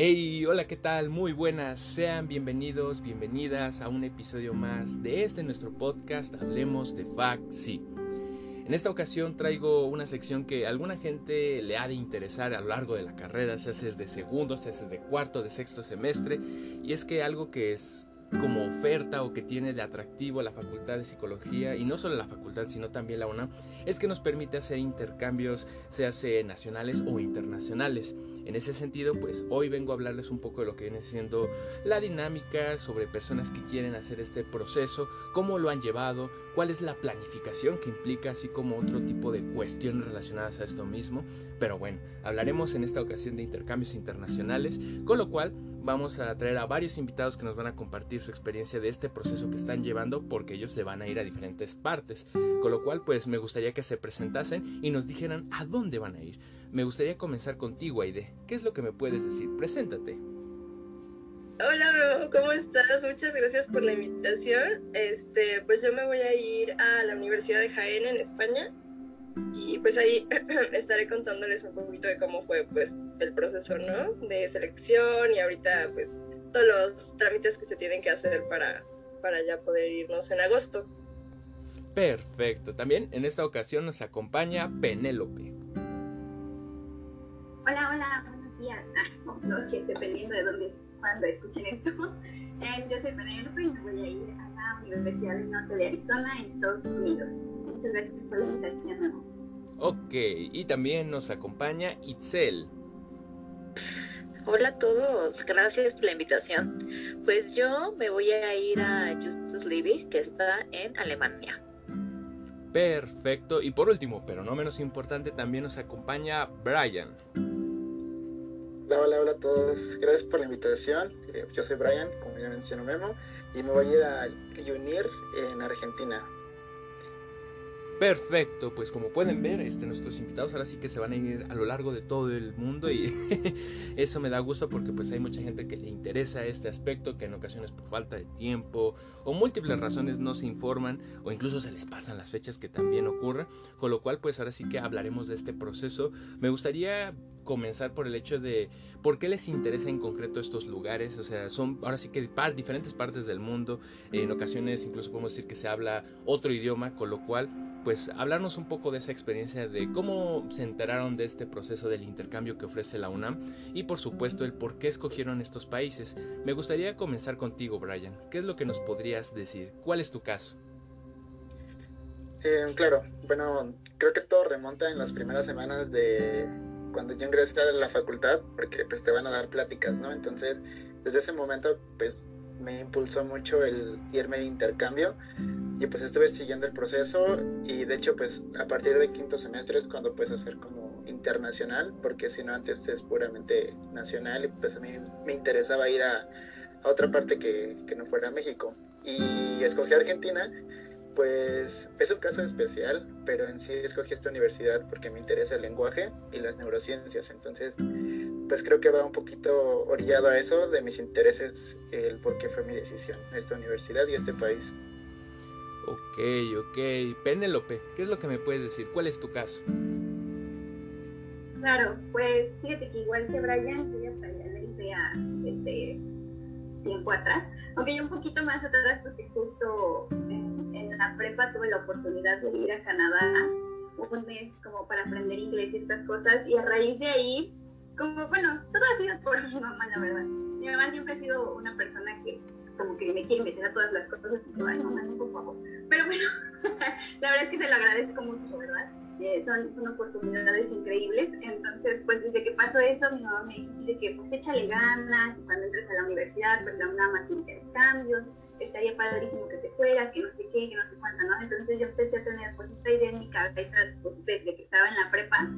Hey, hola, ¿qué tal? Muy buenas, sean bienvenidos, bienvenidas a un episodio más de este nuestro podcast Hablemos de Fact Sí. En esta ocasión traigo una sección que a alguna gente le ha de interesar a lo largo de la carrera, si haces de segundo, si haces de cuarto, de sexto semestre, y es que algo que es como oferta o que tiene de atractivo la Facultad de Psicología y no solo la facultad sino también la UNAM es que nos permite hacer intercambios se hace nacionales o internacionales. En ese sentido, pues hoy vengo a hablarles un poco de lo que viene siendo la dinámica sobre personas que quieren hacer este proceso, cómo lo han llevado, cuál es la planificación que implica, así como otro tipo de cuestiones relacionadas a esto mismo. Pero bueno, hablaremos en esta ocasión de intercambios internacionales, con lo cual vamos a traer a varios invitados que nos van a compartir su experiencia de este proceso que están llevando porque ellos se van a ir a diferentes partes. Con lo cual, pues me gustaría que se presentasen y nos dijeran a dónde van a ir. Me gustaría comenzar contigo, Aide. ¿Qué es lo que me puedes decir? Preséntate. Hola, ¿cómo estás? Muchas gracias por la invitación. Este, pues yo me voy a ir a la Universidad de Jaén en España y pues ahí estaré contándoles un poquito de cómo fue pues el proceso, ¿no? De selección y ahorita pues todos los trámites que se tienen que hacer para para ya poder irnos en agosto. Perfecto. También en esta ocasión nos acompaña Penélope. Hola, hola, buenos días, ah, o noches, dependiendo de dónde, cuando escuchen esto. Eh, yo soy Penélope y me voy a ir a la Universidad del Norte de Arizona en Estados Unidos. Muchas gracias por la invitación. Ok, y también nos acompaña Itzel. Hola a todos, gracias por la invitación. Pues yo me voy a ir a Justus Liebig, que está en Alemania. Perfecto. Y por último, pero no menos importante, también nos acompaña Brian. Hola, hola, hola a todos. Gracias por la invitación. Eh, yo soy Brian, como ya mencionó Memo, y me voy a ir a UNIR en Argentina. Perfecto, pues como pueden ver, este, nuestros invitados ahora sí que se van a ir a lo largo de todo el mundo y eso me da gusto porque pues hay mucha gente que le interesa este aspecto que en ocasiones por falta de tiempo o múltiples razones no se informan o incluso se les pasan las fechas que también ocurren, con lo cual pues ahora sí que hablaremos de este proceso. Me gustaría comenzar por el hecho de por qué les interesa en concreto estos lugares, o sea, son ahora sí que diferentes partes del mundo, en ocasiones incluso podemos decir que se habla otro idioma, con lo cual pues hablarnos un poco de esa experiencia de cómo se enteraron de este proceso del intercambio que ofrece la UNAM y por supuesto el por qué escogieron estos países. Me gustaría comenzar contigo, Brian. ¿Qué es lo que nos podrías decir? ¿Cuál es tu caso? Eh, claro, bueno, creo que todo remonta en las primeras semanas de cuando yo ingresé a la facultad, porque pues te van a dar pláticas, ¿no? Entonces, desde ese momento, pues me impulsó mucho el irme de intercambio y pues estuve siguiendo el proceso y de hecho pues a partir de quinto semestre es cuando puedes hacer como internacional porque si no antes es puramente nacional y pues a mí me interesaba ir a, a otra parte que, que, no fuera México. Y escogí Argentina pues es un caso especial pero en sí escogí esta universidad porque me interesa el lenguaje y las neurociencias. Entonces pues creo que va un poquito orillado a eso de mis intereses el por qué fue mi decisión esta universidad y este país. Ok, ok. Penélope, ¿qué es lo que me puedes decir? ¿Cuál es tu caso? Claro, pues fíjate que igual que Brian, yo ya sabía la idea desde tiempo atrás, aunque yo un poquito más atrás porque justo en, en la prepa tuve la oportunidad de ir a Canadá un mes como para aprender inglés y estas cosas y a raíz de ahí, como bueno, todo ha sido por mi mamá, la verdad. Mi mamá siempre ha sido una persona que como que me quiere meter a todas las cosas y digo, ay, mamá, por favor. Pero bueno, la verdad es que te lo agradezco mucho, ¿verdad? Eh, son, son oportunidades increíbles. Entonces, pues desde que pasó eso, mi mamá me dice que pues échale ganas, y cuando entres a la universidad, pues la UNAM hace intercambios, estaría padrísimo que te fueras, que no sé qué, que no sé cuánto, ¿no? Entonces yo empecé a tener pues esta idea en mi cabeza pues, desde que estaba en la prepa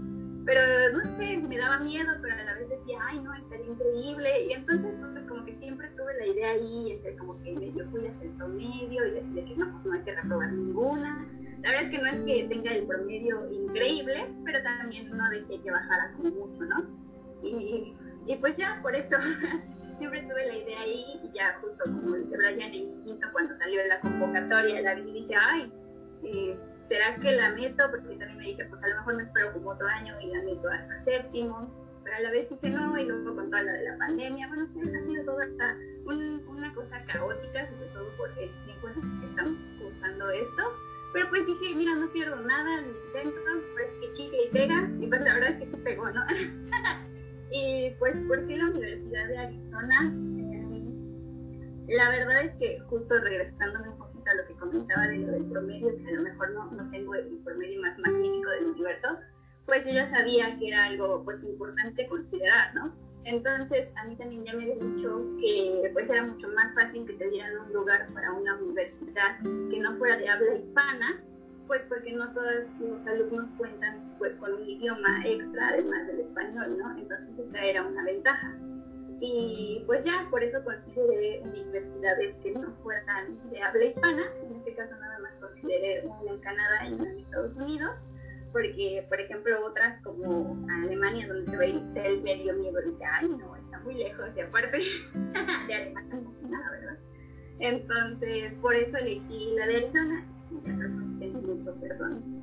pero no sé, me daba miedo, pero a la vez decía, ay, no, estaría increíble. Y entonces, como que siempre tuve la idea ahí, entre como que yo fui hacia el promedio y decidí que no, pues no hay que reprobar ninguna. La verdad es que no es que tenga el promedio increíble, pero también no dejé que bajara como mucho, ¿no? Y, y pues ya, por eso siempre tuve la idea ahí y ya justo como dice Brian en quinto cuando salió la convocatoria, la vi y dije, ay, eh, ¿será que la meto? Porque también me dije, pues a lo mejor me espero como otro año y la meto hasta séptimo, pero a la vez dije no, y luego con toda la de la pandemia, bueno, ha sido toda una cosa caótica, sobre todo por el tiempo en que estamos usando esto. Pero pues dije, mira, no pierdo nada, lo intento, pues que chicle y pega, y pues la verdad es que se pegó, ¿no? y pues, ¿por qué la Universidad de Arizona? Eh, la verdad es que justo regresándome un poquito a lo que comentaba de lo del promedio, que a lo mejor no, no tengo el promedio más magnífico del universo, pues yo ya sabía que era algo pues importante considerar, ¿no? Entonces, a mí también ya me habían dicho que pues era mucho más fácil que te dieran un lugar para una universidad que no fuera de habla hispana, pues porque no todos los alumnos cuentan pues con un idioma extra además del español, ¿no? Entonces esa era una ventaja. Y pues ya, por eso consideré universidades que no fueran de habla hispana, en este caso nada más consideré una en Canadá y una en Estados Unidos, porque, por ejemplo, otras como Alemania, donde se ve el medio miedo, dice, ay, no, está muy lejos, y aparte de Alemania no sé nada, ¿verdad? Entonces, por eso elegí la de Arizona. Perdón.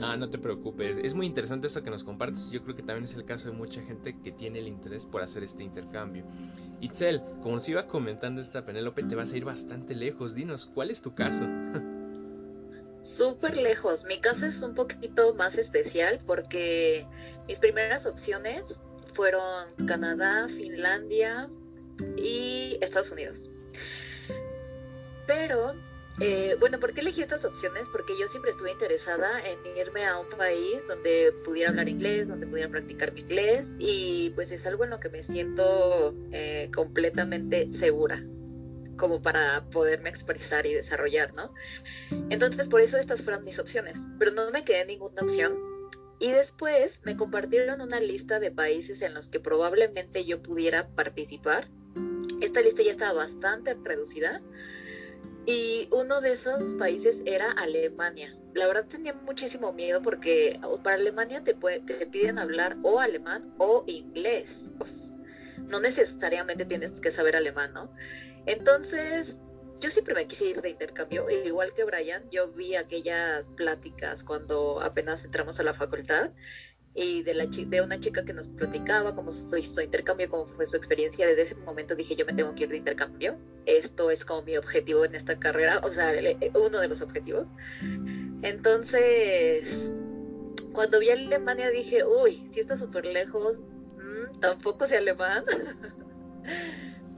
Ah, no te preocupes. Es muy interesante esto que nos compartes. Yo creo que también es el caso de mucha gente que tiene el interés por hacer este intercambio. Itzel, como nos iba comentando esta Penélope, te vas a ir bastante lejos. Dinos, ¿cuál es tu caso? súper lejos. Mi caso es un poquito más especial porque mis primeras opciones fueron Canadá, Finlandia y Estados Unidos. Pero, eh, bueno, ¿por qué elegí estas opciones? Porque yo siempre estuve interesada en irme a un país donde pudiera hablar inglés, donde pudiera practicar mi inglés y pues es algo en lo que me siento eh, completamente segura como para poderme expresar y desarrollar, ¿no? Entonces, por eso estas fueron mis opciones, pero no me quedé ninguna opción. Y después me compartieron una lista de países en los que probablemente yo pudiera participar. Esta lista ya estaba bastante reducida. Y uno de esos países era Alemania. La verdad tenía muchísimo miedo porque para Alemania te, te piden hablar o alemán o inglés. no necesariamente tienes que saber alemán, ¿no? Entonces, yo siempre me quise ir de intercambio, igual que Brian, yo vi aquellas pláticas cuando apenas entramos a la facultad y de, la, de una chica que nos platicaba cómo fue su intercambio, cómo fue su experiencia. Desde ese momento dije, yo me tengo que ir de intercambio. Esto es como mi objetivo en esta carrera, o sea, uno de los objetivos. Entonces, cuando vi a Alemania dije, uy, si está súper lejos, mm, tampoco sé alemán.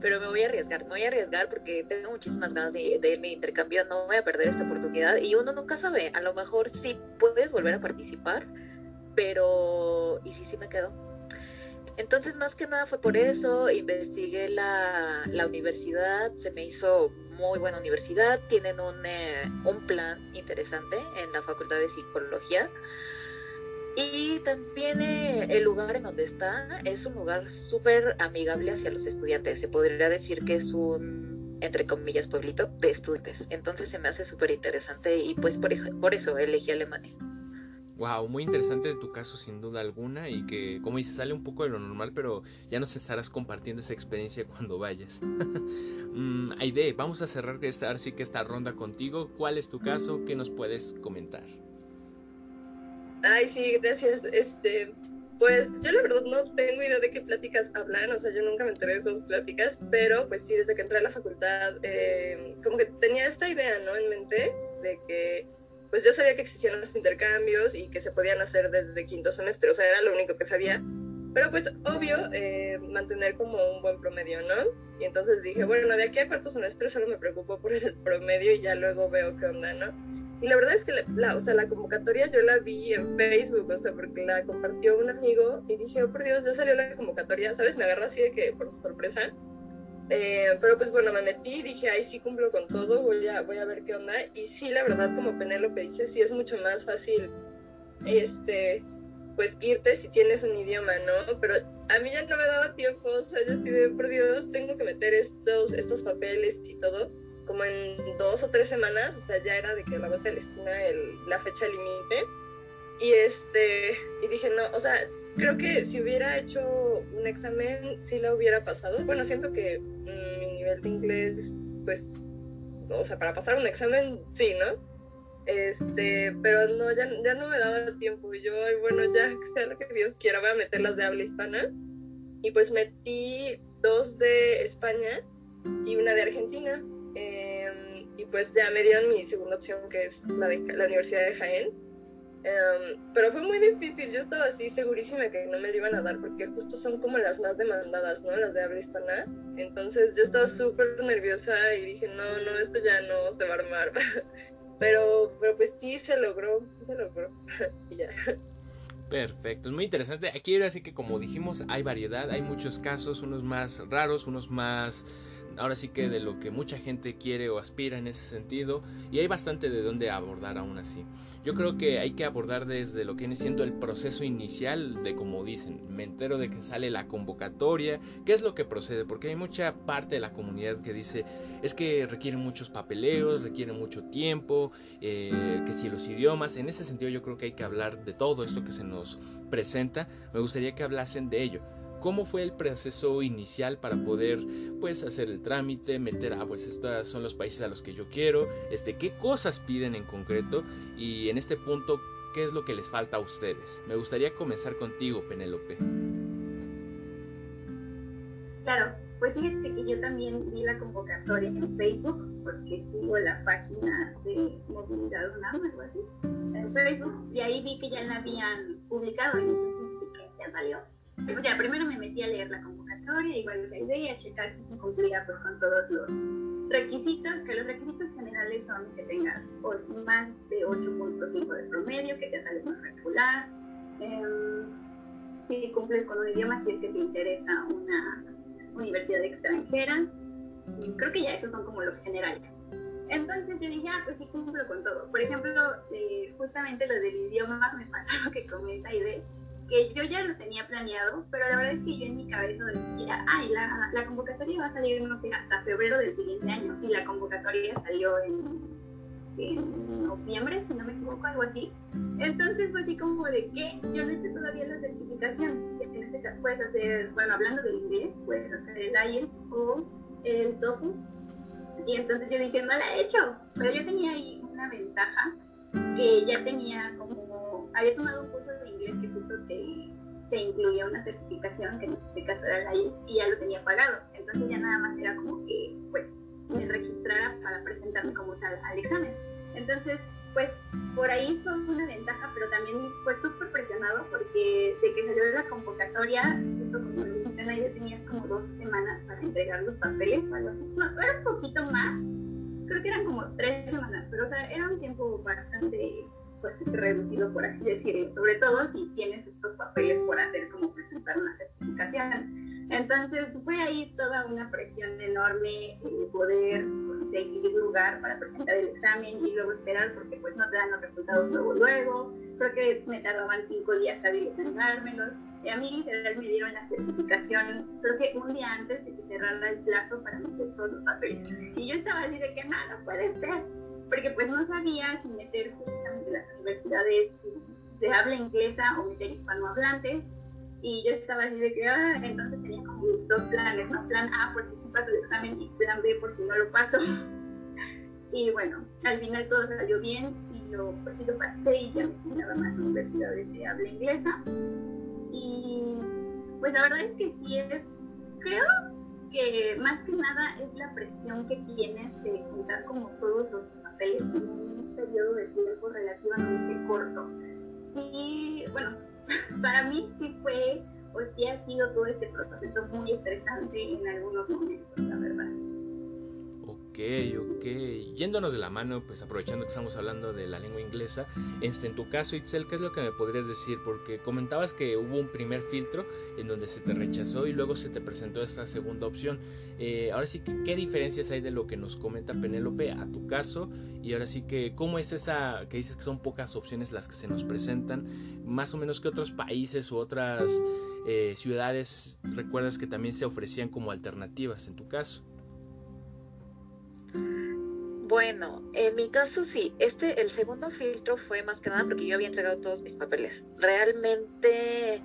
pero me voy a arriesgar, me voy a arriesgar porque tengo muchísimas ganas de, de irme intercambio, no voy a perder esta oportunidad y uno nunca sabe, a lo mejor sí puedes volver a participar, pero ¿y si sí me quedo? Entonces, más que nada fue por eso, investigué la, la universidad, se me hizo muy buena universidad, tienen un, eh, un plan interesante en la Facultad de Psicología. Y también eh, el lugar en donde está es un lugar súper amigable hacia los estudiantes. Se podría decir que es un, entre comillas, pueblito de estudiantes. Entonces se me hace súper interesante y pues por, por eso elegí Alemania. Wow, muy interesante tu caso sin duda alguna y que como dices sale un poco de lo normal, pero ya nos estarás compartiendo esa experiencia cuando vayas. mm, Aide, vamos a cerrar esta, así que esta ronda contigo. ¿Cuál es tu caso? ¿Qué nos puedes comentar? Ay, sí, gracias. Este, pues yo la verdad no tengo idea de qué pláticas hablan, o sea, yo nunca me enteré de esas pláticas, pero pues sí, desde que entré a la facultad, eh, como que tenía esta idea, ¿no? En mente de que, pues yo sabía que existían los intercambios y que se podían hacer desde quinto semestre, o sea, era lo único que sabía, pero pues obvio, eh, mantener como un buen promedio, ¿no? Y entonces dije, bueno, de aquí a cuarto semestre solo me preocupo por el promedio y ya luego veo qué onda, ¿no? Y la verdad es que la, o sea, la convocatoria yo la vi en Facebook, o sea, porque la compartió un amigo y dije, oh por Dios, ya salió la convocatoria, ¿sabes? Me agarró así de que por sorpresa. Eh, pero pues bueno, me metí dije, ay, sí cumplo con todo, voy a, voy a ver qué onda. Y sí, la verdad, como Penélope dice, sí es mucho más fácil, este, pues irte si tienes un idioma, ¿no? Pero a mí ya no me daba tiempo, o sea, yo así de, por Dios, tengo que meter estos, estos papeles y todo como en dos o tres semanas, o sea, ya era de que la vuelta de la esquina el, la fecha límite. Y este, y dije, no, o sea, creo que si hubiera hecho un examen, sí la hubiera pasado. Bueno, siento que mm, mi nivel de inglés, pues, o sea, para pasar un examen, sí, ¿no? este, pero no, ya, no me daba tiempo. Yo, bueno, ya sea lo que Dios quiera, voy a meter las de habla hispana. Y pues metí dos de España y una de Argentina. Em, y pues ya me dieron mi segunda opción, que es la la Universidad de Jaén Em, pero fue muy difícil, yo estaba así segurísima que no me lo iban a dar porque justo son como las más demandadas, ¿no? Las de habla hispana. Entonces yo estaba súper nerviosa y dije, no, no, esto ya no se va a armar. pero, pero pues sí se logró, se logró. y ya. Perfecto, es muy interesante. Aquí ahora sí que como dijimos, hay variedad, hay muchos casos, unos más raros, unos más ahora sí que de lo que mucha gente quiere o aspira en ese sentido y hay bastante de dónde abordar aún así. Yo creo que hay que abordar desde lo que viene siendo el proceso inicial de como dicen, me entero de que sale la convocatoria, qué es lo que procede, porque hay mucha parte de la comunidad que dice es que requieren muchos papeleos, requieren mucho tiempo, eh, que si los idiomas, en ese sentido yo creo que hay que hablar de todo esto que se nos presenta, me gustaría que hablasen de ello cómo fue el proceso inicial para poder pues hacer el trámite, meter, ah, pues estos son los países a los que yo quiero, este, qué cosas piden en concreto y en este punto, qué es lo que les falta a ustedes. Me gustaría comenzar contigo, Penélope. Claro, pues fíjate que yo también vi la convocatoria en Facebook, porque sigo la página de Movilidad UNAM, algo así, en Facebook, y ahí vi que ya la habían publicado, entonces que ya salió pues ya, primero me metí a leer la convocatoria, igual la idea, a checar si se cumplía pues, con todos los requisitos, que los requisitos generales son que tengas más de 8.5 de promedio, que te sales más regular, eh, que cumples con un idioma si es que te interesa una universidad extranjera. Creo que ya esos son como los generales. Entonces yo dije, ah, pues sí cumplo con todo. Por ejemplo, eh, justamente lo del idioma me pasa lo que comenta Aide que yo ya lo tenía planeado, pero la verdad es que yo en mi cabeza decía, ay, la, la convocatoria va a salir, no sé, hasta febrero del siguiente año, y la convocatoria salió en, noviembre, si no me equivoco, algo así. Entonces fue así como de que yo no hice todavía la certificación, en este caso puedes hacer, bueno, hablando del inglés, puedes hacer el IELTS o el TOEFL, y entonces yo dije, no la he hecho, pero yo tenía ahí una ventaja, que ya tenía como, había tomado un curso que justo te, te, incluía una certificación, que en este caso era la IELTS, y ya lo tenía pagado. Entonces ya nada más era como que, pues, me registrara para presentarme como tal al examen. Entonces, pues, por ahí fue una ventaja, pero también fue súper presionado porque de que salió la convocatoria, justo como lo menciona, ya tenías como dos semanas para entregar los papeles o algo así. No, era un poquito más, creo que eran como tres semanas, pero o sea, era un tiempo bastante pues reducido, por así decirlo, sobre todo si tienes estos papeles por hacer como presentar una certificación. Entonces fue ahí toda una presión enorme de poder conseguir lugar para presentar el examen y luego esperar porque pues no te dan los resultados luego luego. Creo que me tardaban cinco días hábiles en dármelos. Y a mí literal me dieron la certificación, creo que un día antes de que cerrara el plazo para meter todos los papeles. Y yo estaba así de que no, no puede ser porque pues no sabía si meter justamente las universidades de habla inglesa o meter hispanohablantes. Y yo estaba así de que, ah, entonces tenía como dos planes, ¿no? Plan A por si sí paso el examen y plan B por si no lo paso. y bueno, al final todo salió bien, sí lo, pues sí lo pasé y ya nada más universidades de habla inglesa. Y pues la verdad es que sí es, creo que más que nada es la presión que tienes de juntar como todos los papeles en un periodo de tiempo relativamente corto. Sí, bueno, para mí sí fue o sí ha sido todo este proceso muy estresante en algunos momentos, la verdad. Ok, ok. Yéndonos de la mano, pues aprovechando que estamos hablando de la lengua inglesa, este, en tu caso, Itzel, ¿qué es lo que me podrías decir? Porque comentabas que hubo un primer filtro en donde se te rechazó y luego se te presentó esta segunda opción. Eh, ahora sí, ¿qué diferencias hay de lo que nos comenta Penélope a tu caso? Y ahora sí que, ¿cómo es esa que dices que son pocas opciones las que se nos presentan? Más o menos que otros países u otras eh, ciudades recuerdas que también se ofrecían como alternativas en tu caso. Bueno, en mi caso sí, este, el segundo filtro fue más que nada porque yo había entregado todos mis papeles. Realmente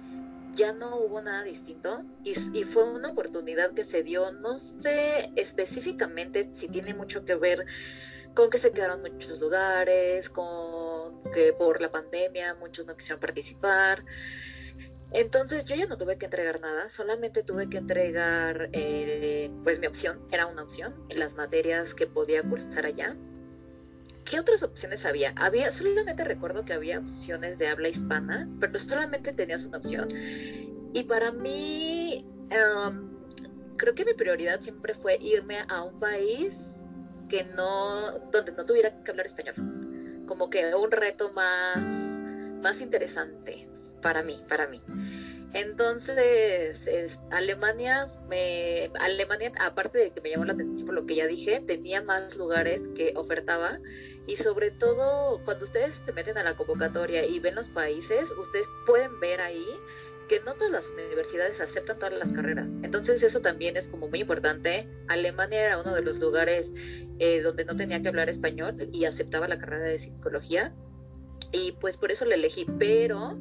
ya no hubo nada distinto y, y, fue una oportunidad que se dio, no sé específicamente si tiene mucho que ver con que se quedaron muchos lugares, con que por la pandemia muchos no quisieron participar. Entonces yo ya no tuve que entregar nada, solamente tuve que entregar eh, pues mi opción, era una opción, las materias que podía cursar allá. ¿Qué otras opciones había? Había, solamente recuerdo que había opciones de habla hispana, pero solamente tenías una opción. Y para mí, em, creo que mi prioridad siempre fue irme a un país que no, donde no tuviera que hablar español. Como que un reto más, más interesante para mí, para mí. Entonces, Alemania, me, Alemania, aparte de que me llamó la atención por lo que ya dije, tenía más lugares que ofertaba y sobre todo cuando ustedes se meten a la convocatoria y ven los países, ustedes pueden ver ahí que no todas las universidades aceptan todas las carreras. Entonces eso también es como muy importante. Alemania era uno de los lugares eh, donde no tenía que hablar español y aceptaba la carrera de psicología y pues por eso la elegí, pero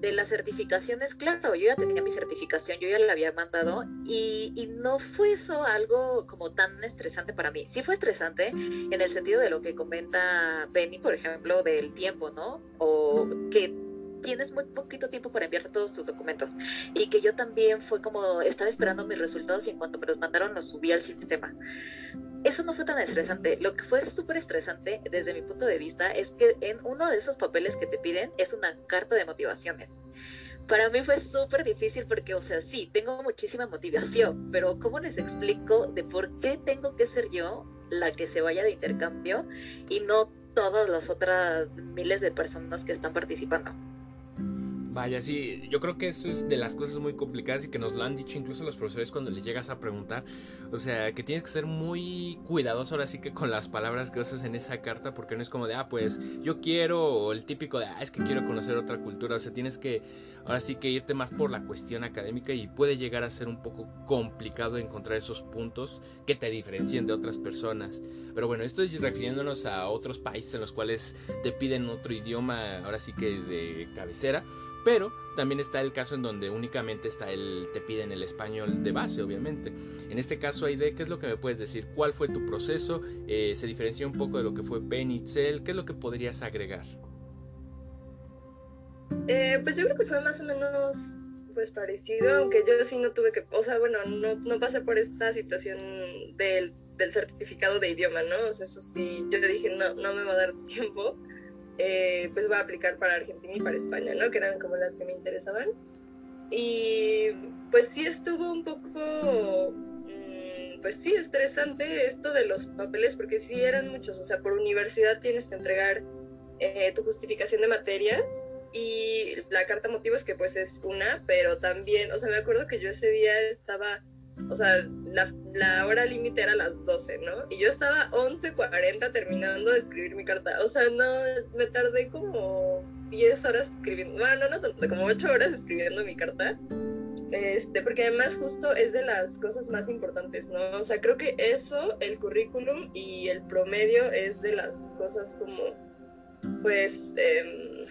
de las certificaciones, claro, yo ya tenía mi certificación, yo ya la había mandado y, y, no fue eso algo como tan estresante para mí. Sí fue estresante en el sentido de lo que comenta Benny, por ejemplo, del tiempo, ¿no? O que tienes muy poquito tiempo para enviar todos tus documentos. Y que yo también fue como, estaba esperando mis resultados y en cuanto me los mandaron los subí al sistema. Eso no fue tan estresante. Lo que fue súper estresante desde mi punto de vista es que en uno de esos papeles que te piden es una carta de motivaciones. Para mí fue súper difícil porque, o sea, sí, tengo muchísima motivación, pero ¿cómo les explico de por qué tengo que ser yo la que se vaya de intercambio y no todas las otras miles de personas que están participando? Vaya, sí, yo creo que eso es de las cosas muy complicadas y que nos lo han dicho incluso los profesores cuando les llegas a preguntar. O sea, que tienes que ser muy cuidadoso ahora sí que con las palabras que usas en esa carta, porque no es como de, ah, pues yo quiero, o el típico de, ah, es que quiero conocer otra cultura. O sea, tienes que ahora sí que irte más por la cuestión académica y puede llegar a ser un poco complicado encontrar esos puntos que te diferencien de otras personas. Pero bueno, esto es refiriéndonos a otros países en los cuales te piden otro idioma, ahora sí que de cabecera. Pero también está el caso en donde únicamente está el, te piden el español de base, obviamente. En este caso, Aide, ¿qué es lo que me puedes decir? ¿Cuál fue tu proceso? Eh, ¿Se diferencia un poco de lo que fue Penitzel? ¿Qué es lo que podrías agregar? Eh, pues yo creo que fue más o menos pues parecido, aunque yo sí no tuve que, o sea, bueno, no, no pasé por esta situación del, del certificado de idioma, ¿no? O sea, eso sí, yo dije, no, no me va a dar tiempo eh, pues voy a aplicar para Argentina y para España, ¿no? Que eran como las que me interesaban. Y pues sí estuvo un poco, mm, pues sí, estresante esto de los papeles, porque sí eran muchos, o sea, por universidad tienes que entregar eh, tu justificación de materias y la carta motivos que pues es una, pero también, o sea, me acuerdo que yo ese día estaba o sea, la, hora límite era las 12, ¿no? Y yo estaba 11.40 terminando de escribir mi carta. O sea, no, me tardé como 10 horas escribiendo, bueno, no, no como 8 horas escribiendo mi carta. Este, porque además justo es de las cosas más importantes, ¿no? O sea, creo que eso, el currículum y el promedio es de las cosas como, pues, eh,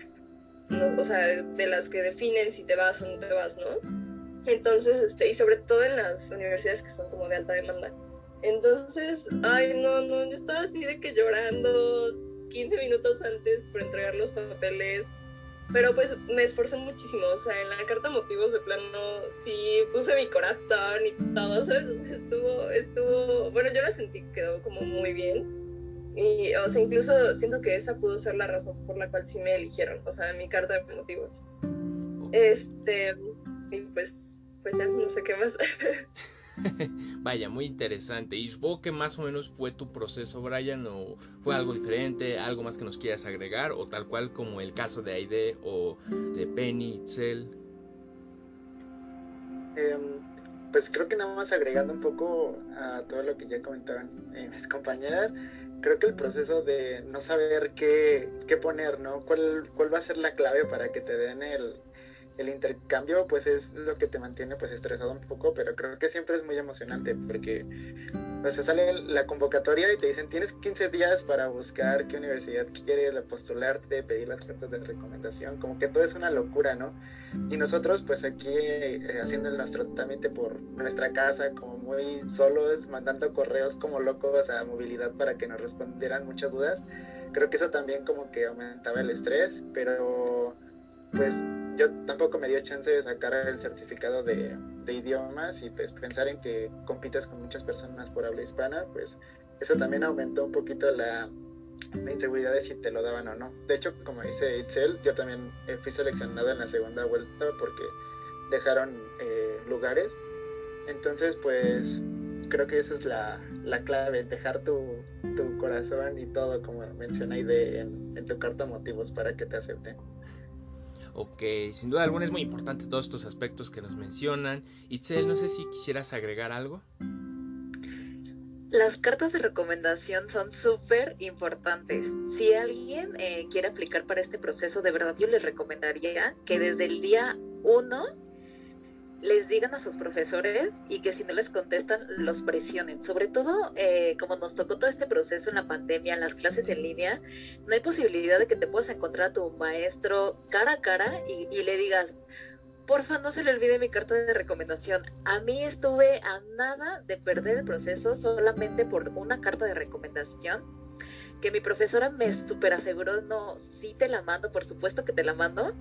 o sea, de las que definen si te vas o no te vas, ¿no? Entonces, este, y sobre todo en las universidades que son como de alta demanda. Entonces, ay, no, no, yo estaba así de que llorando 15 minutos antes por entregar los papeles, pero pues me esforcé muchísimo, o sea, en la carta motivos de plano sí puse mi corazón y todo, ¿sabes? estuvo, estuvo, bueno, yo lo sentí, quedó como muy bien. Y, o sea, incluso siento que esa pudo ser la razón por la cual sí me eligieron, o sea, mi carta de motivos. Este, y pues, pues ya no sé qué más. Vaya, muy interesante. Y supongo que más o menos fue tu proceso, Brian, o fue algo diferente, algo más que nos quieras agregar, o tal cual como el caso de Aide o de Penny, Cell. Em, pues creo que nada más agregando un poco a todo lo que ya comentaban eh, mis compañeras, creo que el proceso de no saber qué, qué poner, ¿no? ¿Cuál, ¿Cuál va a ser la clave para que te den el, el intercambio pues es lo que te mantiene pues estresado un poco, pero creo que siempre es muy emocionante porque o sea, sale la convocatoria y te dicen tienes 15 días para buscar qué universidad quieres, postularte, pedir las cartas de recomendación, como que todo es una locura, ¿no? Y nosotros pues aquí eh, haciendo nuestro trámite por nuestra casa, como muy solos, mandando correos como locos a movilidad para que nos respondieran muchas dudas, creo que eso también como que aumentaba el estrés, pero pues yo tampoco me dio chance de sacar el certificado de, idiomas y pues pensar en que compites con muchas personas por habla hispana, pues eso también aumentó un poquito la, inseguridad de si te lo daban o no. De hecho, como dice Itzel, yo también eh, fui seleccionado en la segunda vuelta porque dejaron eh, lugares. Entonces, pues creo que esa es la, clave, dejar tu, corazón y todo, como menciona de en, en tu carta motivos para que te acepten. Ok, sin duda alguna es muy importante todos estos aspectos que nos mencionan. Itzel, no sé si quisieras agregar algo. Las cartas de recomendación son súper importantes. Si alguien eh, quiere aplicar para este proceso, de verdad yo les recomendaría que desde el día 1 les digan a sus profesores y que si no les contestan los presionen. Sobre todo, eh, como nos tocó todo este proceso en la pandemia, en las clases en línea, no hay posibilidad de que te puedas encontrar a tu maestro cara a cara y, le digas, porfa, no se le olvide mi carta de recomendación. A mí estuve a nada de perder el proceso solamente por una carta de recomendación que mi profesora me super aseguró, no, sí te la mando, por supuesto que te la mando,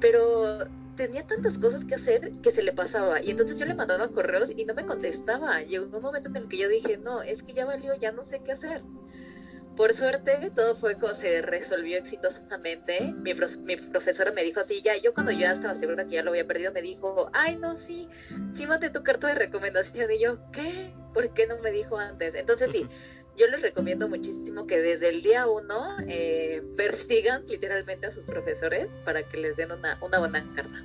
pero tenía tantas cosas que hacer que se le pasaba. Y entonces yo le mandaba correos y no me contestaba. Llegó un momento en el que yo dije, no, es que ya valió, ya no sé qué hacer. Por suerte, todo fue como se resolvió exitosamente. Mi, mi, profesora me dijo así, ya, yo cuando ya estaba segura que ya lo había perdido, me dijo, ay, no, sí, sí mate tu carta de recomendación. Y yo, ¿qué? ¿Por qué no me dijo antes? Entonces sí, yo les recomiendo muchísimo que desde el día uno eh, persigan literalmente a sus profesores para que les den una, una buena carta.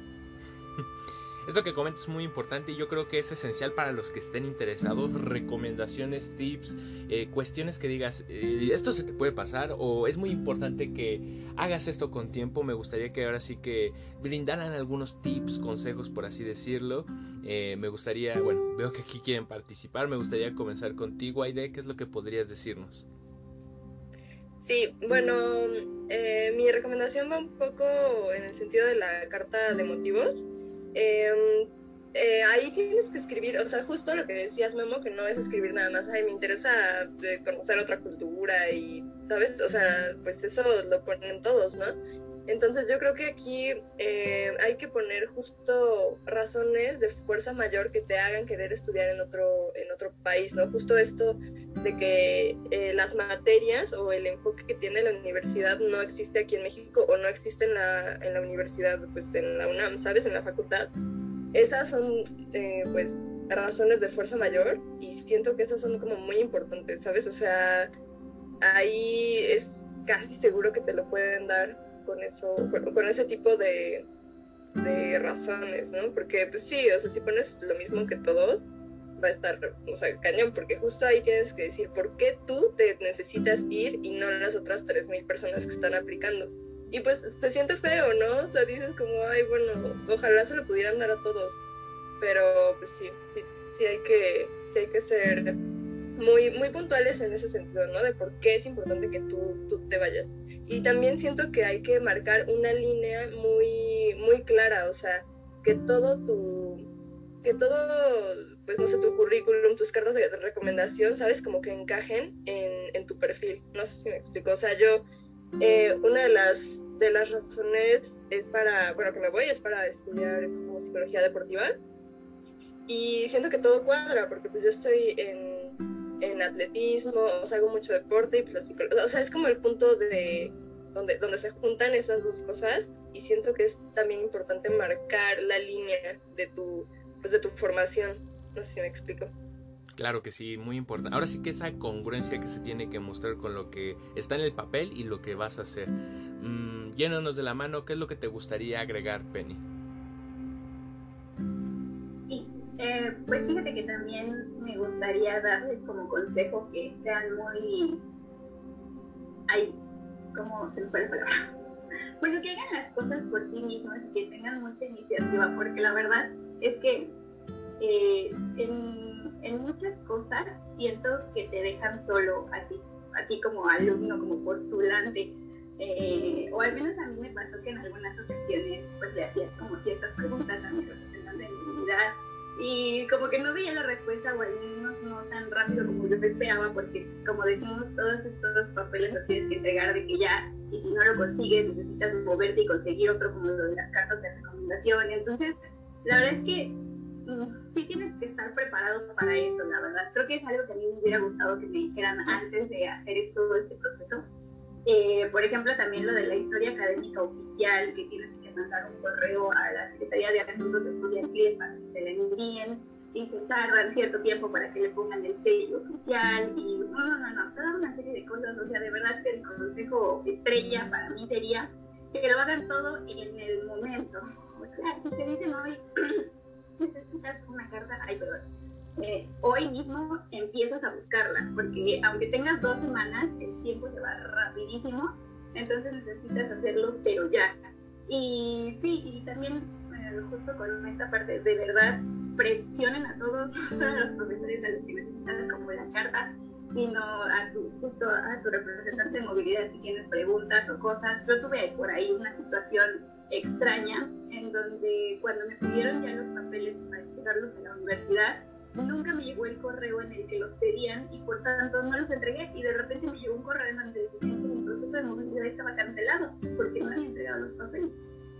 Esto que comentas es muy importante y yo creo que es esencial para los que estén interesados. Recomendaciones, tips, eh, cuestiones que digas, eh, esto se te puede pasar o es muy importante que hagas esto con tiempo. Me gustaría que ahora sí que brindaran algunos tips, consejos, por así decirlo. Eh, me gustaría, bueno, veo que aquí quieren participar. Me gustaría comenzar contigo, Aide. ¿Qué es lo que podrías decirnos? Sí, bueno, mi recomendación va un poco en el sentido de la carta de motivos. Em, eh, ahí tienes que escribir, o sea, justo lo que decías, Memo, que no es escribir nada más, ay, me interesa conocer otra cultura y, ¿sabes? O sea, pues eso lo ponen todos, ¿no? Entonces yo creo que aquí eh, hay que poner justo razones de fuerza mayor que te hagan querer estudiar en otro, en otro país, ¿no? Justo esto de que eh, las materias o el enfoque que tiene la universidad no existe aquí en México o no existe en la, en la universidad, pues en la UNAM, ¿sabes? En la facultad. Esas son, eh, pues, razones de fuerza mayor y siento que esas son como muy importantes, ¿sabes? O sea, ahí es casi seguro que te lo pueden dar con eso, con, ese tipo de, de, razones, ¿no? Porque, pues sí, o sea, si pones lo mismo que todos, va a estar, o sea, cañón, porque justo ahí tienes que decir por qué tú te necesitas ir y no las otras 3.000 personas que están aplicando. Y pues te siente feo, ¿no? O sea, dices como, ay, bueno, ojalá se lo pudieran dar a todos. Pero, pues sí, sí, sí hay que, sí hay que ser muy, muy puntuales en ese sentido, ¿no? De por qué es importante que tú, tú te vayas. Y también siento que hay que marcar una línea muy, muy clara, o sea, que todo tu, que todo, pues no sé, tu currículum, tus cartas de recomendación, ¿sabes? Como que encajen en, en tu perfil. No sé si me explico. O sea, yo, eh, una de las, de las razones es para, bueno, que me voy es para estudiar como psicología deportiva. Y siento que todo cuadra, porque pues yo estoy en en atletismo, hago mucho deporte y pues la o sea, es como el punto de donde, donde se juntan esas dos cosas y siento que es también importante marcar la línea de tu, pues de tu formación, no sé si me explico. Claro que sí, muy importante. Ahora sí que esa congruencia que se tiene que mostrar con lo que está en el papel y lo que vas a hacer. Mm, de la mano, ¿qué es lo que te gustaría agregar, Penny? Pues fíjate que también me gustaría darles como consejo que sean muy... Ay, ¿cómo se me fue la palabra? Bueno, que hagan las cosas por sí mismos y que tengan mucha iniciativa, porque la verdad es que eh, en, en muchas cosas siento que te dejan solo a ti, a ti como alumno, como postulante. Eh, o al menos a mí me pasó que en algunas ocasiones pues le hacía como ciertas preguntas a mi representante de mi unidad y como que no veía la respuesta o al menos no tan rápido como yo esperaba porque como decimos todos estos papeles los tienes que entregar de que ya y si no lo consigues necesitas moverte y conseguir otro como lo de las cartas de recomendación. Entonces la verdad es que mm, sí tienes que estar preparado para eso la verdad. Creo que es algo que a mí me hubiera gustado que me dijeran antes de hacer todo este proceso. Eh, por ejemplo también lo de la historia académica oficial que tienes mandar un correo a la Secretaría de Asuntos Estudiantiles para que se le envíen y se tardan cierto tiempo para que le pongan el sello oficial y no, no, no, no, toda una serie de cosas. O sea, de verdad que el consejo estrella para mí sería que lo hagan todo en el momento. O sea, si te dicen hoy, necesitas una carta, ay, perdón, eh, hoy mismo empiezas a buscarla, porque aunque tengas dos semanas, el tiempo se va rapidísimo, entonces necesitas hacerlo, pero ya. Y sí, y también eh, justo con esta parte, de verdad, presionen a todos, no solo a los profesores a los que necesitan como la carta, sino a tu, justo a tu representante de movilidad si tienes preguntas o cosas. Yo tuve por ahí una situación extraña en donde cuando me pidieron ya los papeles para entregarlos en la universidad, nunca me llegó el correo en el que los pedían y por tanto no los entregué y de repente me llegó un correo en donde decían que mi proceso de movilidad estaba cancelado porque no había entregado los papeles.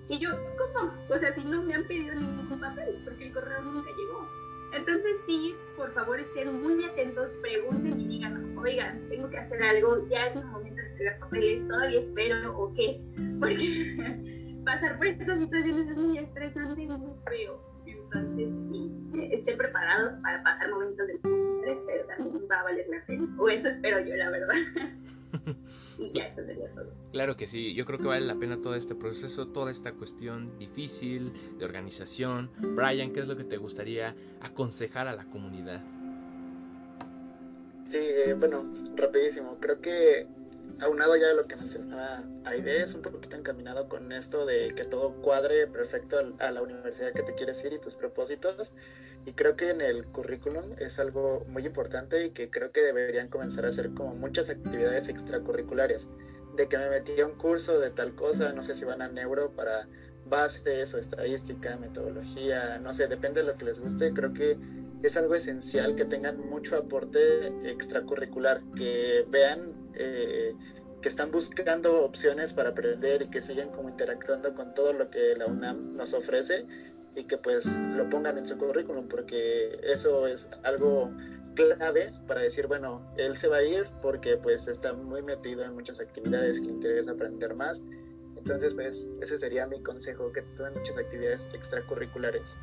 Y yo, ¿cómo? O sea, si no me han pedido ningún papel, porque el correo nunca llegó. Entonces sí, por favor estén muy atentos, pregunten y digan, oigan, tengo que hacer algo, ya es el momento de entregar papeles, todavía espero o qué, porque pasar por estas situaciones es muy estresante y muy feo. Entonces sí, estén preparados para pasar momentos de estrés, pero también va a valer la pena, o eso espero yo, la verdad. Claro que sí, yo creo que vale la pena todo este proceso, toda esta cuestión difícil de organización. Brian, ¿qué es lo que te gustaría aconsejar a la comunidad? Sí, eh, bueno, rapidísimo. Creo que aunado ya de lo que mencionaba Aide, es un poquito encaminado con esto de que todo cuadre perfecto a la universidad que te quieres ir y tus propósitos. Y creo que en el currículum es algo muy importante y que creo que deberían comenzar a hacer como muchas actividades extracurriculares. De que me metí a un curso de tal cosa, no sé si van a neuro para bases o estadística, metodología, no sé, depende de lo que les guste. Creo que es algo esencial que tengan mucho aporte extracurricular, que vean eh, que están buscando opciones para aprender y que sigan como interactuando con todo lo que la UNAM nos ofrece y que pues lo pongan en su currículum porque eso es algo clave para decir, bueno, él se va a ir porque pues está muy metido en muchas actividades que le interesa aprender más. Entonces, pues ese sería mi consejo, que tengan muchas actividades extracurriculares.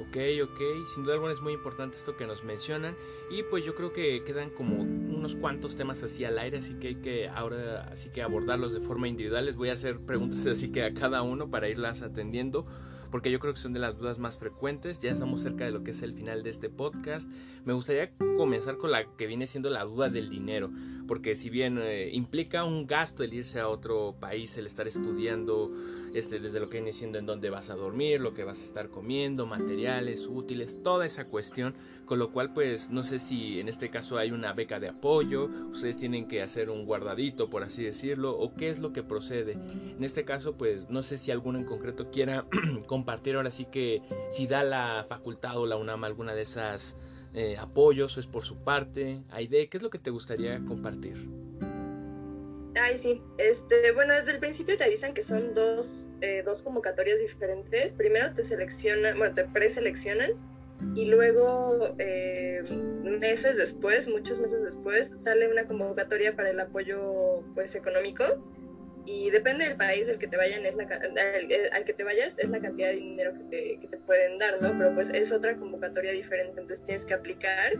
Ok, ok, sin duda alguna es muy importante esto que nos mencionan y pues yo creo que quedan como unos cuantos temas así al aire, así que hay que ahora así que abordarlos de forma individual. Les voy a hacer preguntas así que a cada uno para irlas atendiendo porque yo creo que son de las dudas más frecuentes. Ya estamos cerca de lo que es el final de este podcast. Me gustaría comenzar con la que viene siendo la duda del dinero, porque si bien eh, implica un gasto el irse a otro país, el estar estudiando, este, desde lo que viene siendo en dónde vas a dormir, lo que vas a estar comiendo, materiales, útiles, toda esa cuestión, con lo cual pues no sé si en este caso hay una beca de apoyo, ustedes tienen que hacer un guardadito, por así decirlo, o qué es lo que procede. En este caso pues no sé si alguno en concreto quiera compartir ahora sí que si da la facultad o la UNAM alguna de esas eh, apoyos es por su parte. Aide, ¿qué es lo que te gustaría compartir? Ay, sí. Este, bueno, desde el principio te avisan que son dos, eh, dos convocatorias diferentes. Primero te seleccionan, bueno, te preseleccionan y luego eh, meses después, muchos meses después, sale una convocatoria para el apoyo pues económico y depende del país al que te vayan es la al, que te vayas es la cantidad de dinero que te, que te, pueden dar no pero pues es otra convocatoria diferente entonces tienes que aplicar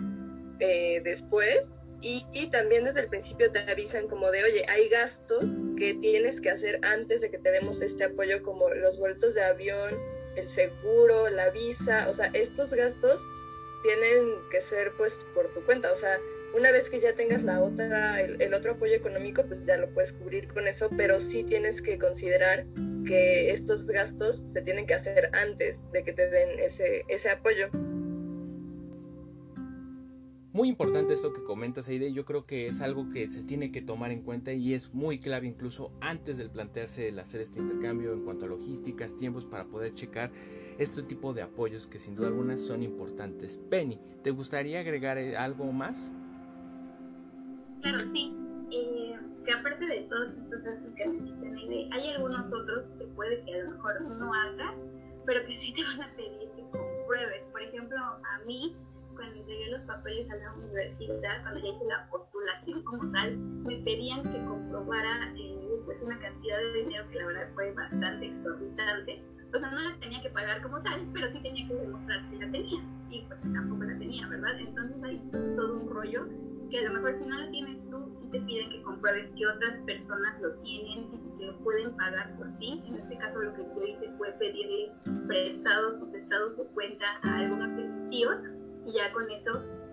eh, después y, y, también desde el principio te avisan como de oye hay gastos que tienes que hacer antes de que te demos este apoyo como los vueltos de avión el seguro la visa o sea estos gastos tienen que ser pues por tu cuenta o sea una vez que ya tengas la otra, el, otro apoyo económico, pues ya lo puedes cubrir con eso, pero sí tienes que considerar que estos gastos se tienen que hacer antes de que te den ese, ese apoyo. Muy importante esto que comentas, Aide. Yo creo que es algo que se tiene que tomar en cuenta y es muy clave incluso antes del plantearse el hacer este intercambio en cuanto a logísticas, tiempos para poder checar este tipo de apoyos que sin duda alguna son importantes. Penny, ¿te gustaría agregar eh, algo más? Claro, sí. Eh, que aparte de todos estos datos que mencioné, hay algunos otros que puede que a lo mejor no hagas, pero que sí te van a pedir que compruebes. Por ejemplo, a mí, cuando entregué los papeles a la universidad, cuando ya hice la postulación como tal, me pedían que comprobara eh, pues una cantidad de dinero que la verdad fue bastante exorbitante. O sea, no la tenía que pagar como tal, pero sí tenía que demostrar que la tenía. Y pues tampoco la tenía, ¿verdad? Entonces hay todo un rollo que a lo mejor si no lo tienes tú, sí te piden que compruebes que otras personas lo tienen y que lo pueden pagar por ti. En este caso lo que yo hice fue pedirle prestados sus estados de cuenta a algunos de mis tíos y ya con eso,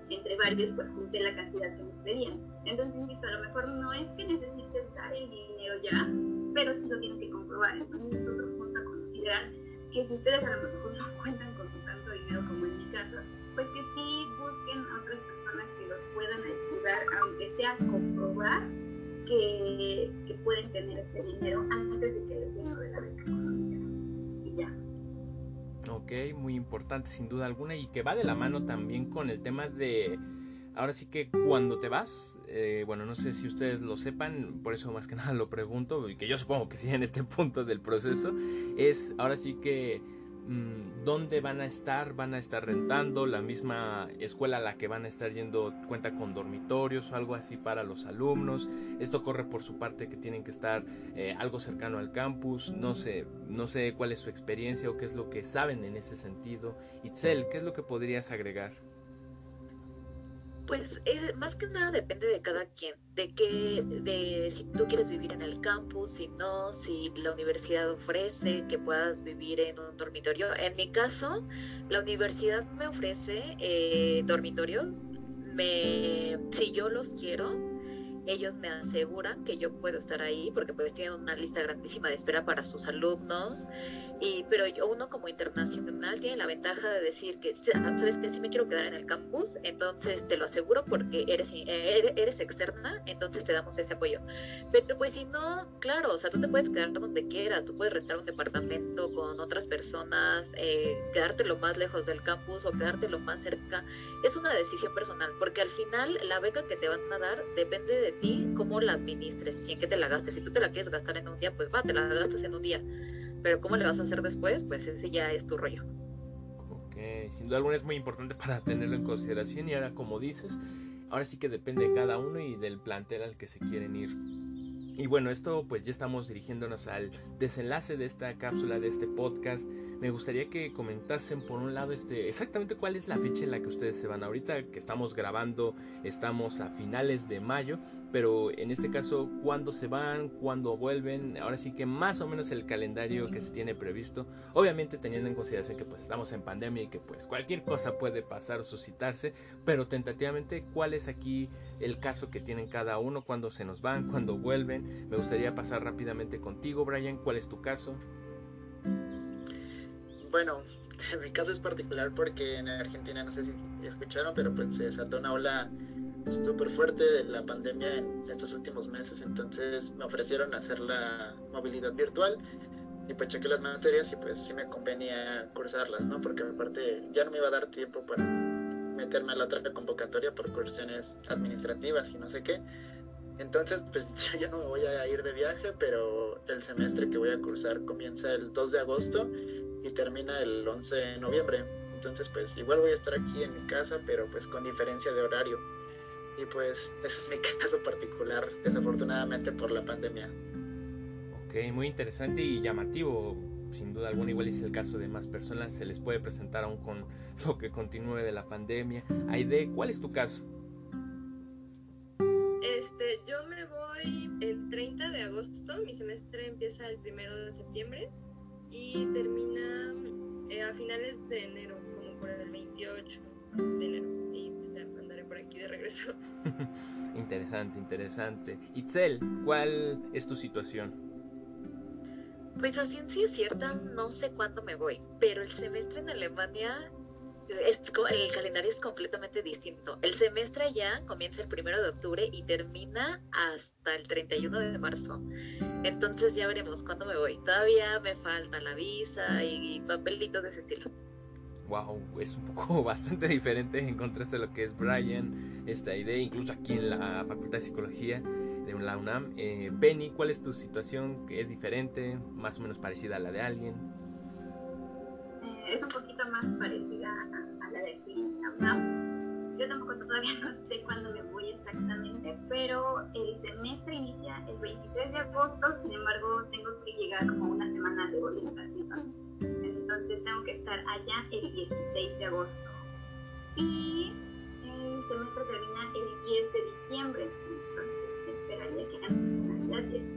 entre varios, pues junté la cantidad que me pedían. Entonces, insisto, a lo mejor no es que necesites dar el dinero ya, pero sí lo tienes que comprobar. Entonces es otro punto a considerar que si ustedes a lo mejor no cuentan con tanto dinero como en mi caso, pues que sí aunque sea comprobar que, que pueden tener ese dinero antes de que les den de la beca económica. Y ya. Ok, muy importante sin duda alguna y que va de la mano también con el tema de, ahora sí que cuando te vas, eh, bueno, no sé si ustedes lo sepan, por eso más que nada lo pregunto, y que yo supongo que sí en este punto del proceso, es ahora sí que dónde van a estar, van a estar rentando, la misma escuela a la que van a estar yendo cuenta con dormitorios o algo así para los alumnos. Esto corre por su parte que tienen que estar eh, algo cercano al campus. No sé, no sé cuál es su experiencia o qué es lo que saben en ese sentido. Itzel, ¿qué es lo que podrías agregar? Pues más que nada depende de cada quien, de que, de si tú quieres vivir en el campus, si no, si la universidad ofrece que puedas vivir en un dormitorio. En mi caso, la universidad me ofrece eh, dormitorios. Me, si yo los quiero, ellos me aseguran que yo puedo estar ahí porque pues tienen una lista grandísima de espera para sus alumnos. Y pero yo, uno como internacional tiene la ventaja de decir que sabes que si me quiero quedar en el campus entonces te lo aseguro porque eres, eres, externa entonces te damos ese apoyo pero pues si no claro o sea tú te puedes quedar donde quieras tú puedes rentar un departamento con otras personas eh, quedarte lo más lejos del campus o quedarte lo más cerca. Es una decisión personal porque al final la beca que te van a dar depende de ti cómo la administres, si en qué te la gastes. Si tú te la quieres gastar en un día, pues va, te la gastas en un día. Pero cómo le vas a hacer después, pues ese ya es tu rollo. Ok, sin duda alguna es muy importante para tenerlo en consideración y ahora como dices, ahora sí que depende de cada uno y del plantel al que se quieren ir. Y bueno, esto pues ya estamos dirigiéndonos al desenlace de esta cápsula, de este podcast. Me gustaría que comentasen por un lado este exactamente cuál es la fecha en la que ustedes se van. Ahorita que estamos grabando, estamos a finales de mayo, pero en este caso, ¿cuándo se van? ¿Cuándo vuelven? Ahora sí que más o menos el calendario que se tiene previsto. Obviamente teniendo en consideración que pues estamos en pandemia y que pues cualquier cosa puede pasar o suscitarse, pero tentativamente, ¿cuál es aquí el caso que tienen cada uno? ¿Cuándo se nos van? ¿Cuándo vuelven? Me gustaría pasar rápidamente contigo, Brian. ¿Cuál es tu caso? Bueno, mi caso es particular porque en Argentina, no sé si escucharon, pero pues se desató una ola súper fuerte de la pandemia en estos últimos meses, entonces me ofrecieron hacer la movilidad virtual y pues chequé las materias y pues sí me convenía cursarlas, ¿no? Porque aparte ya no me iba a dar tiempo para meterme a la otra convocatoria por cuestiones administrativas y no sé qué. Entonces, pues yo ya no me voy a ir de viaje, pero el semestre que voy a cursar comienza el 2 de agosto y termina el 11 de noviembre. Entonces, pues igual voy a estar aquí en mi casa, pero pues con diferencia de horario. Y pues ese es mi caso particular, desafortunadamente por la pandemia. Ok, muy interesante y llamativo. Sin duda alguna, igual es el caso de más personas, se les puede presentar aún con lo que continúe de la pandemia. Aide, ¿cuál es tu caso? Este, yo me voy el 30 de agosto, mi semestre empieza el 1 de septiembre y termina eh, a finales de enero, como por el 28 de enero por aquí de regreso. interesante, interesante. Itzel, ¿cuál es tu situación? Pues a ciencia cierta no sé cuándo me voy, pero el semestre en Alemania el calendario es completamente distinto. El semestre ya comienza el primero de octubre y termina hasta el 31 de marzo. Entonces ya veremos cuándo me voy. Todavía me falta la visa y, papelitos de ese estilo. Wow, es un poco bastante diferente en contraste a lo que es Brian, esta idea, incluso aquí en la Facultad de Psicología de la UNAM. Eh, Penny, ¿cuál es tu situación? ¿Es diferente? ¿Más o menos parecida a la de alguien? es un poquito más parecida a, la de aquí en la UNAM. Yo tampoco todavía no sé cuándo me voy exactamente, pero el semestre inicia el 23 de agosto, sin embargo tengo que llegar como una semana de orientación. Entonces tengo que estar allá el 16 de agosto. Y el semestre termina el 10 de diciembre, entonces esperaría que antes de Navidad.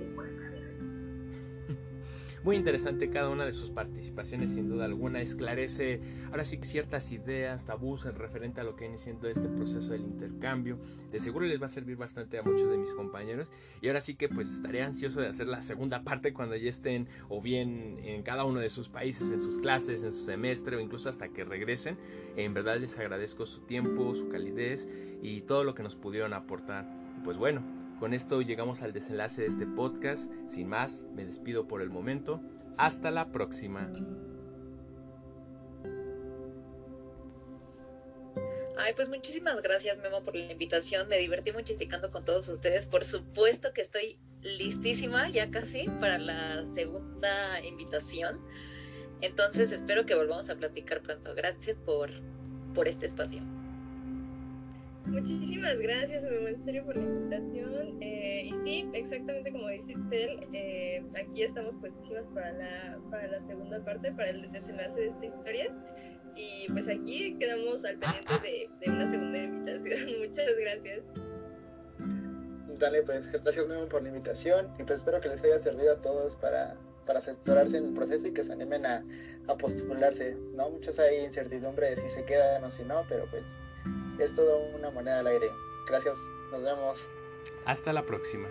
Muy interesante cada una de sus participaciones, sin duda alguna. Esclarece ahora sí ciertas ideas, tabús en referente a lo que viene siendo este proceso del intercambio. De seguro les va a servir bastante a muchos de mis compañeros. Y ahora sí que pues estaré ansioso de hacer la segunda parte cuando ya estén o bien en cada uno de sus países, en sus clases, en su semestre o incluso hasta que regresen. En verdad les agradezco su tiempo, su calidez y todo lo que nos pudieron aportar. Pues bueno, con esto llegamos al desenlace de este podcast. Sin más, me despido por el momento. Hasta la próxima. Ay, pues muchísimas gracias, Memo, por la invitación. Me divertí mucho con todos ustedes. Por supuesto que estoy listísima ya casi para la segunda invitación. Entonces espero que volvamos a platicar pronto. Gracias por, por este espacio. Muchísimas gracias, me en serio, por la invitación. Eh, y sí, exactamente como dice Excel, eh, aquí estamos puestísimas para la, para la segunda parte, para el desenlace de esta historia. Y pues aquí quedamos al pendiente de, una segunda invitación. Muchas gracias. Dale, pues gracias Memo por la invitación y pues espero que les haya servido a todos para, para asesorarse en el proceso y que se animen a, a postularse. ¿no? Muchos hay incertidumbre de si se quedan o si no, pero pues es todo una moneda al aire. Gracias, nos vemos. Hasta la próxima.